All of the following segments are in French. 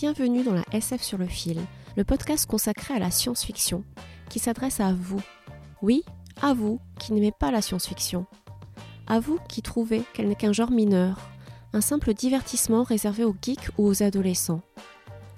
Bienvenue dans la SF sur le fil, le podcast consacré à la science-fiction, qui s'adresse à vous. Oui, à vous qui n'aimez pas la science-fiction. À vous qui trouvez qu'elle n'est qu'un genre mineur, un simple divertissement réservé aux geeks ou aux adolescents.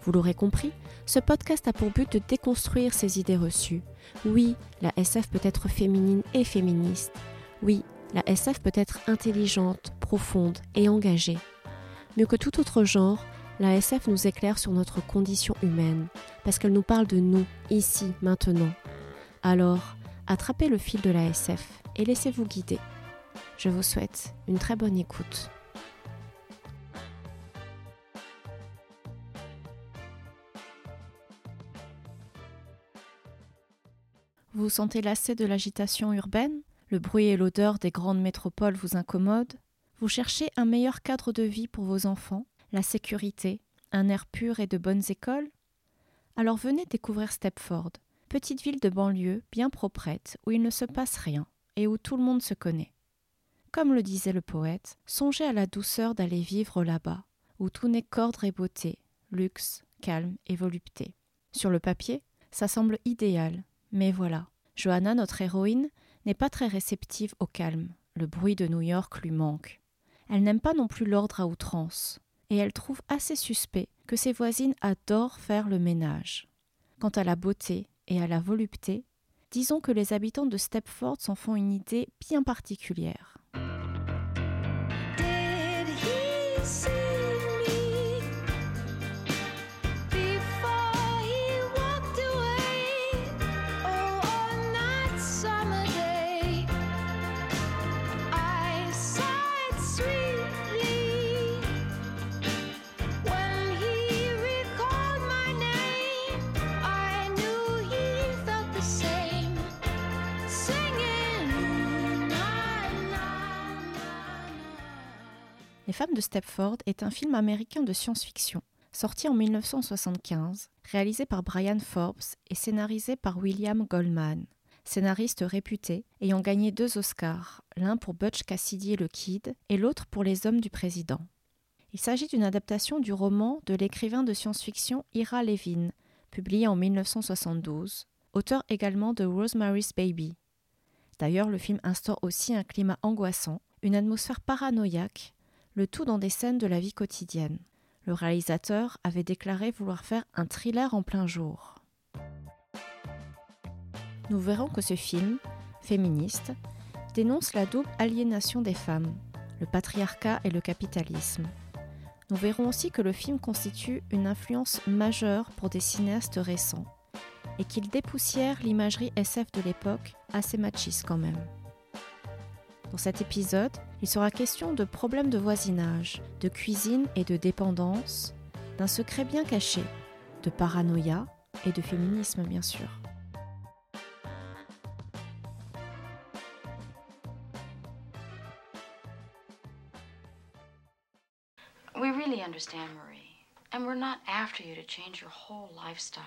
Vous l'aurez compris, ce podcast a pour but de déconstruire ces idées reçues. Oui, la SF peut être féminine et féministe. Oui, la SF peut être intelligente, profonde et engagée. Mieux que tout autre genre, la SF nous éclaire sur notre condition humaine, parce qu'elle nous parle de nous, ici, maintenant. Alors, attrapez le fil de la SF et laissez-vous guider. Je vous souhaite une très bonne écoute. Vous sentez lassé de l'agitation urbaine? Le bruit et l'odeur des grandes métropoles vous incommodent? Vous cherchez un meilleur cadre de vie pour vos enfants? La sécurité, un air pur et de bonnes écoles? Alors venez découvrir Stepford, petite ville de banlieue bien proprette où il ne se passe rien et où tout le monde se connaît. Comme le disait le poète, songez à la douceur d'aller vivre là-bas, où tout n'est qu'ordre et beauté, luxe, calme et volupté. Sur le papier, ça semble idéal, mais voilà, Johanna, notre héroïne, n'est pas très réceptive au calme. Le bruit de New York lui manque. Elle n'aime pas non plus l'ordre à outrance et elle trouve assez suspect que ses voisines adorent faire le ménage. Quant à la beauté et à la volupté, disons que les habitants de Stepford s'en font une idée bien particulière. Femmes de Stepford est un film américain de science-fiction, sorti en 1975, réalisé par Brian Forbes et scénarisé par William Goldman, scénariste réputé ayant gagné deux Oscars, l'un pour Butch Cassidy et le Kid et l'autre pour Les Hommes du Président. Il s'agit d'une adaptation du roman de l'écrivain de science-fiction Ira Levin, publié en 1972, auteur également de Rosemary's Baby. D'ailleurs, le film instaure aussi un climat angoissant, une atmosphère paranoïaque le tout dans des scènes de la vie quotidienne. Le réalisateur avait déclaré vouloir faire un thriller en plein jour. Nous verrons que ce film, féministe, dénonce la double aliénation des femmes, le patriarcat et le capitalisme. Nous verrons aussi que le film constitue une influence majeure pour des cinéastes récents et qu'il dépoussière l'imagerie SF de l'époque, assez machiste quand même. Dans cet épisode, il sera question de problèmes de voisinage, de cuisine et de dépendance, d'un secret bien caché, de paranoïa et de féminisme bien sûr. We really understand, Marie. And we're not after you to change your whole lifestyle.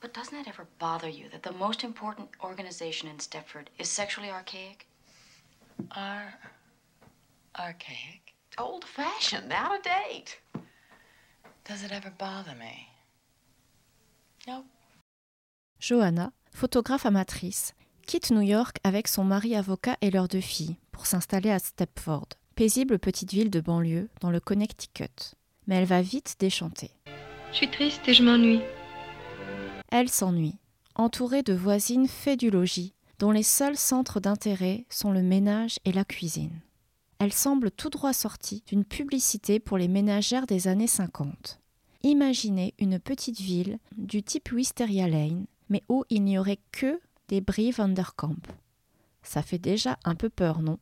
But doesn't it ever bother you that the most important organization in Stepford is sexually archaic? Ar archaic, old fashioned, out of date. Does it ever bother me? No. Johanna, photographe amatrice, quitte New York avec son mari avocat et leurs deux filles pour s'installer à Stepford, paisible petite ville de banlieue dans le Connecticut. Mais elle va vite déchanter. Je suis triste et je m'ennuie. Elle s'ennuie, entourée de voisines fait du logis, dont les seuls centres d'intérêt sont le ménage et la cuisine. Elle semble tout droit sortie d'une publicité pour les ménagères des années 50. Imaginez une petite ville du type Wisteria Lane, mais où il n'y aurait que des Brie Vanderkamp. Ça fait déjà un peu peur, non?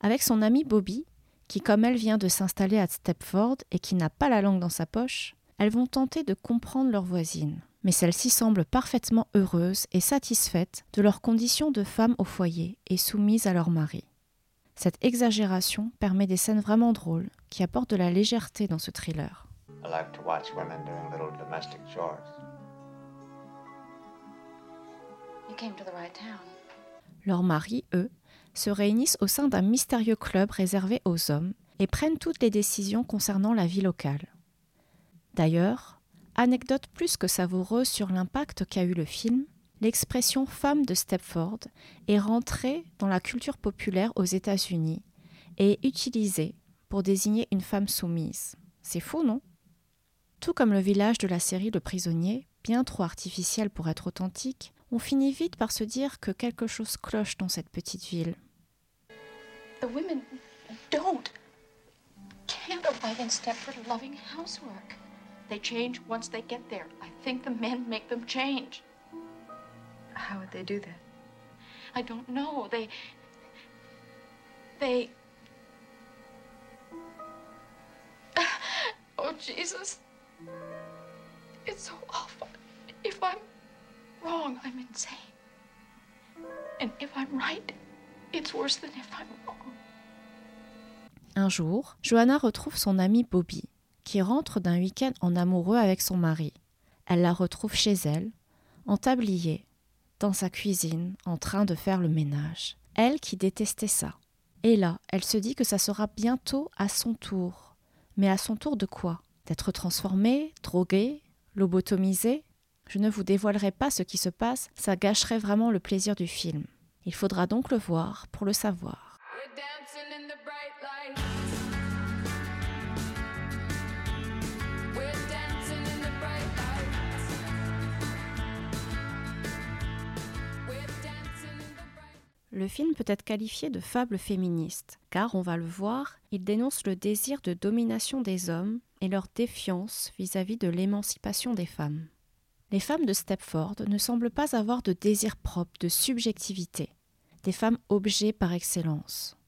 Avec son amie Bobby, qui comme elle vient de s'installer à Stepford et qui n'a pas la langue dans sa poche, elles vont tenter de comprendre leur voisine mais celles-ci semblent parfaitement heureuses et satisfaites de leur condition de femmes au foyer et soumises à leur mari. Cette exagération permet des scènes vraiment drôles qui apportent de la légèreté dans ce thriller. Leurs maris, eux, se réunissent au sein d'un mystérieux club réservé aux hommes et prennent toutes les décisions concernant la vie locale. D'ailleurs, anecdote plus que savoureuse sur l'impact qu'a eu le film, l'expression femme de Stepford est rentrée dans la culture populaire aux États-Unis et est utilisée pour désigner une femme soumise. C'est fou, non? Tout comme le village de la série Le Prisonnier, bien trop artificiel pour être authentique, on finit vite par se dire que quelque chose cloche dans cette petite ville. The women don't can't abide in Stepford loving housework. They change once they get there. I think the men make them change. How would they do that? I don't know. They. They. Oh, Jesus. It's so awful. If I'm wrong, I'm insane. And if I'm right, it's worse than if I'm wrong. Un jour, Johanna retrouve son amie Bobby, qui rentre d'un week-end en amoureux avec son mari. Elle la retrouve chez elle, en tablier, dans sa cuisine, en train de faire le ménage. Elle qui détestait ça. Et là, elle se dit que ça sera bientôt à son tour. Mais à son tour de quoi? D'être transformée, droguée, lobotomisée? Je ne vous dévoilerai pas ce qui se passe, ça gâcherait vraiment le plaisir du film. Il faudra donc le voir pour le savoir. Le film peut être qualifié de fable féministe, car on va le voir, il dénonce le désir de domination des hommes et leur défiance vis-à-vis de l'émancipation des femmes. Les femmes de Stepford ne semblent pas avoir de désir propre, de subjectivité, des femmes objets par excellence.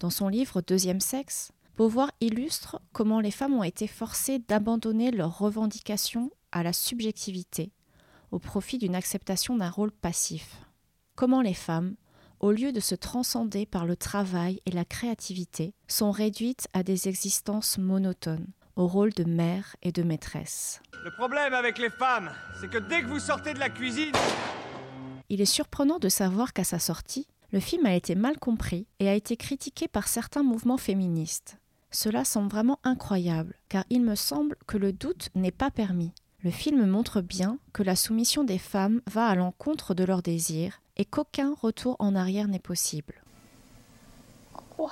Dans son livre Deuxième sexe, Beauvoir illustre comment les femmes ont été forcées d'abandonner leurs revendications à la subjectivité au profit d'une acceptation d'un rôle passif. Comment les femmes, au lieu de se transcender par le travail et la créativité, sont réduites à des existences monotones, au rôle de mère et de maîtresse. Le problème avec les femmes, c'est que dès que vous sortez de la cuisine... Il est surprenant de savoir qu'à sa sortie, le film a été mal compris et a été critiqué par certains mouvements féministes. Cela semble vraiment incroyable, car il me semble que le doute n'est pas permis. Le film montre bien que la soumission des femmes va à l'encontre de leurs désirs et qu'aucun retour en arrière n'est possible. Why?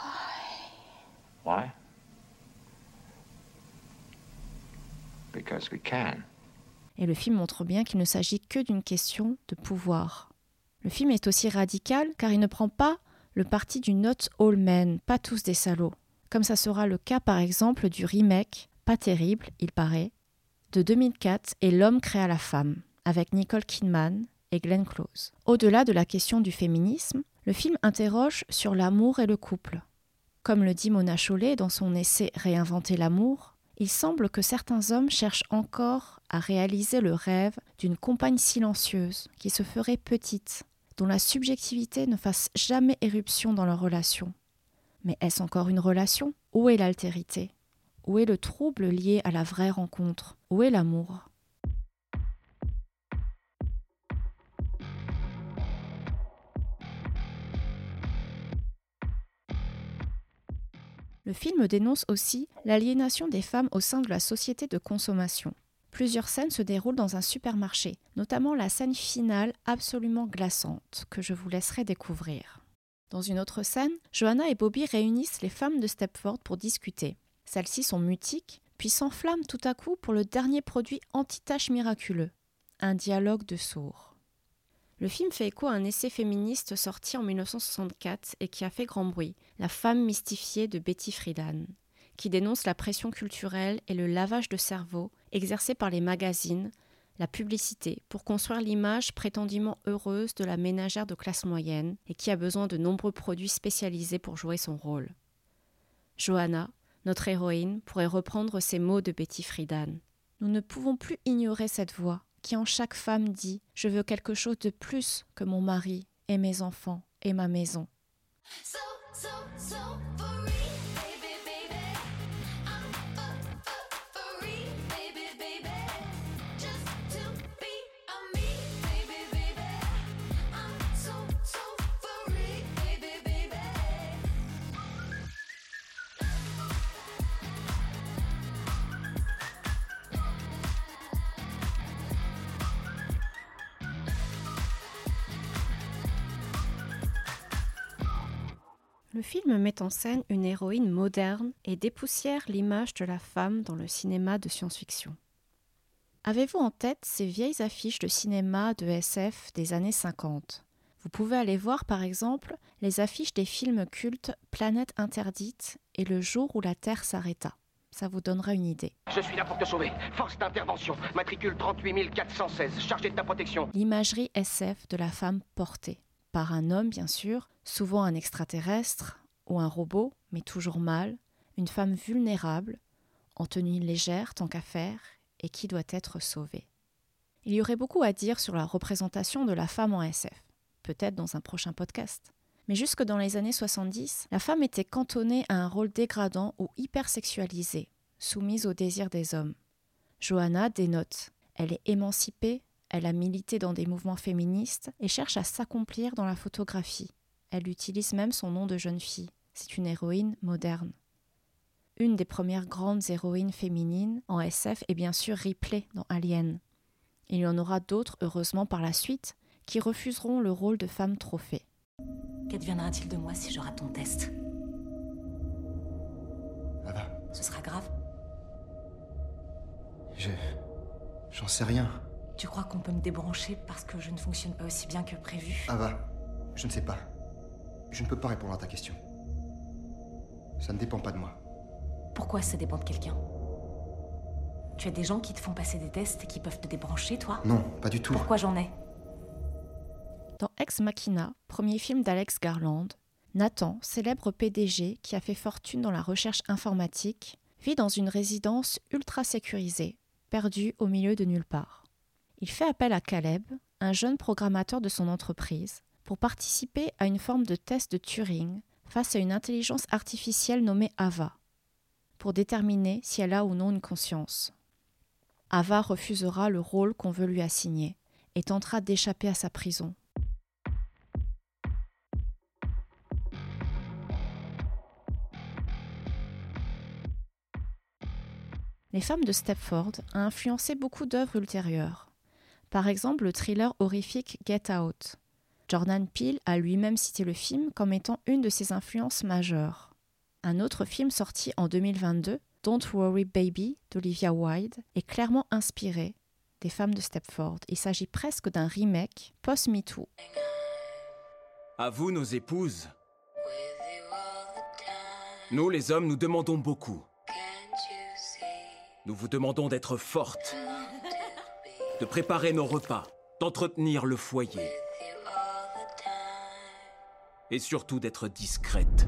Why? Because we can. Et le film montre bien qu'il ne s'agit que d'une question de pouvoir. Le film est aussi radical car il ne prend pas le parti du not all men, pas tous des salauds, comme ça sera le cas par exemple du remake, pas terrible, il paraît, de 2004 et L'homme créa la femme, avec Nicole Kidman Close. Au-delà de la question du féminisme, le film interroge sur l'amour et le couple. Comme le dit Mona Chollet dans son essai Réinventer l'amour, il semble que certains hommes cherchent encore à réaliser le rêve d'une compagne silencieuse qui se ferait petite, dont la subjectivité ne fasse jamais éruption dans leur relation. Mais est-ce encore une relation? Où est l'altérité? Où est le trouble lié à la vraie rencontre? Où est l'amour? Le film dénonce aussi l'aliénation des femmes au sein de la société de consommation. Plusieurs scènes se déroulent dans un supermarché, notamment la scène finale absolument glaçante, que je vous laisserai découvrir. Dans une autre scène, Johanna et Bobby réunissent les femmes de Stepford pour discuter. Celles-ci sont mutiques, puis s'enflamment tout à coup pour le dernier produit anti-tache miraculeux, un dialogue de sourds. Le film fait écho à un essai féministe sorti en 1964 et qui a fait grand bruit, La femme mystifiée de Betty Friedan, qui dénonce la pression culturelle et le lavage de cerveau exercé par les magazines, la publicité, pour construire l'image prétendument heureuse de la ménagère de classe moyenne et qui a besoin de nombreux produits spécialisés pour jouer son rôle. Johanna, notre héroïne, pourrait reprendre ces mots de Betty Friedan. Nous ne pouvons plus ignorer cette voix qui en chaque femme dit Je veux quelque chose de plus que mon mari et mes enfants et ma maison. Le film met en scène une héroïne moderne et dépoussière l'image de la femme dans le cinéma de science-fiction. Avez-vous en tête ces vieilles affiches de cinéma de SF des années 50 Vous pouvez aller voir par exemple les affiches des films cultes Planète interdite et Le jour où la Terre s'arrêta. Ça vous donnera une idée. Je suis là pour te sauver. Force d'intervention. Matricule 38 416. Chargé de ta protection. L'imagerie SF de la femme portée. Par un homme, bien sûr, souvent un extraterrestre ou un robot, mais toujours mâle, une femme vulnérable, en tenue légère tant qu'à faire, et qui doit être sauvée. Il y aurait beaucoup à dire sur la représentation de la femme en SF, peut-être dans un prochain podcast. Mais jusque dans les années 70, la femme était cantonnée à un rôle dégradant ou hypersexualisé, soumise aux désirs des hommes. Johanna dénote. Elle est émancipée, elle a milité dans des mouvements féministes et cherche à s'accomplir dans la photographie. Elle utilise même son nom de jeune fille. C'est une héroïne moderne. Une des premières grandes héroïnes féminines en SF est bien sûr Ripley dans Alien. Il y en aura d'autres, heureusement, par la suite, qui refuseront le rôle de femme trophée. Qu'adviendra-t-il de moi si je rate ton test? Ava, Ce sera grave? je. J'en sais rien. Tu crois qu'on peut me débrancher parce que je ne fonctionne pas aussi bien que prévu? Ava, je ne sais pas. Je ne peux pas répondre à ta question. Ça ne dépend pas de moi. Pourquoi ça dépend de quelqu'un? Tu as des gens qui te font passer des tests et qui peuvent te débrancher, toi? Non, pas du tout. Pourquoi j'en ai? Dans Ex Machina, premier film d'Alex Garland, Nathan, célèbre PDG qui a fait fortune dans la recherche informatique, vit dans une résidence ultra sécurisée, perdue au milieu de nulle part. Il fait appel à Caleb, un jeune programmateur de son entreprise, pour participer à une forme de test de Turing face à une intelligence artificielle nommée Ava, pour déterminer si elle a ou non une conscience. Ava refusera le rôle qu'on veut lui assigner et tentera d'échapper à sa prison. Les femmes de Stepford a influencé beaucoup d'œuvres ultérieures. Par exemple, le thriller horrifique Get Out. Jordan Peele a lui-même cité le film comme étant une de ses influences majeures. Un autre film sorti en 2022, Don't Worry Baby d'Olivia Wilde, est clairement inspiré des femmes de Stepford. Il s'agit presque d'un remake post-MeToo. À vous, nos épouses. Nous, les hommes, nous demandons beaucoup. Nous vous demandons d'être fortes, de préparer nos repas, d'entretenir le foyer et surtout d'être discrètes.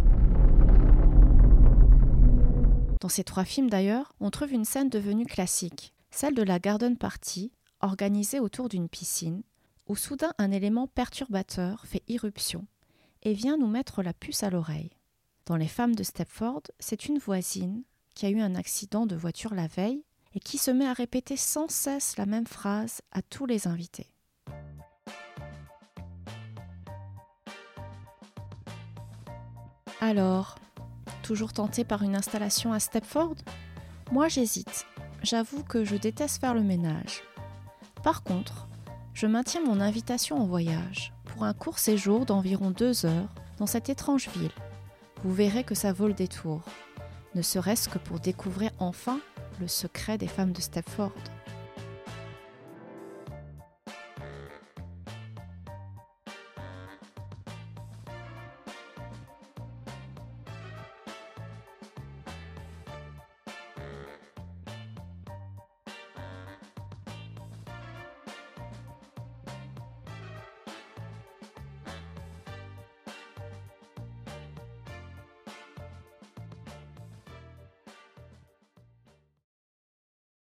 Dans ces trois films d'ailleurs, on trouve une scène devenue classique, celle de la garden party, organisée autour d'une piscine, où soudain un élément perturbateur fait irruption et vient nous mettre la puce à l'oreille. Dans Les femmes de Stepford, c'est une voisine qui a eu un accident de voiture la veille et qui se met à répéter sans cesse la même phrase à tous les invités. Alors, toujours tenté par une installation à Stepford? Moi j'hésite. J'avoue que je déteste faire le ménage. Par contre, je maintiens mon invitation en voyage pour un court séjour d'environ deux heures dans cette étrange ville. Vous verrez que ça vaut le détour, ne serait-ce que pour découvrir enfin le secret des femmes de Stepford.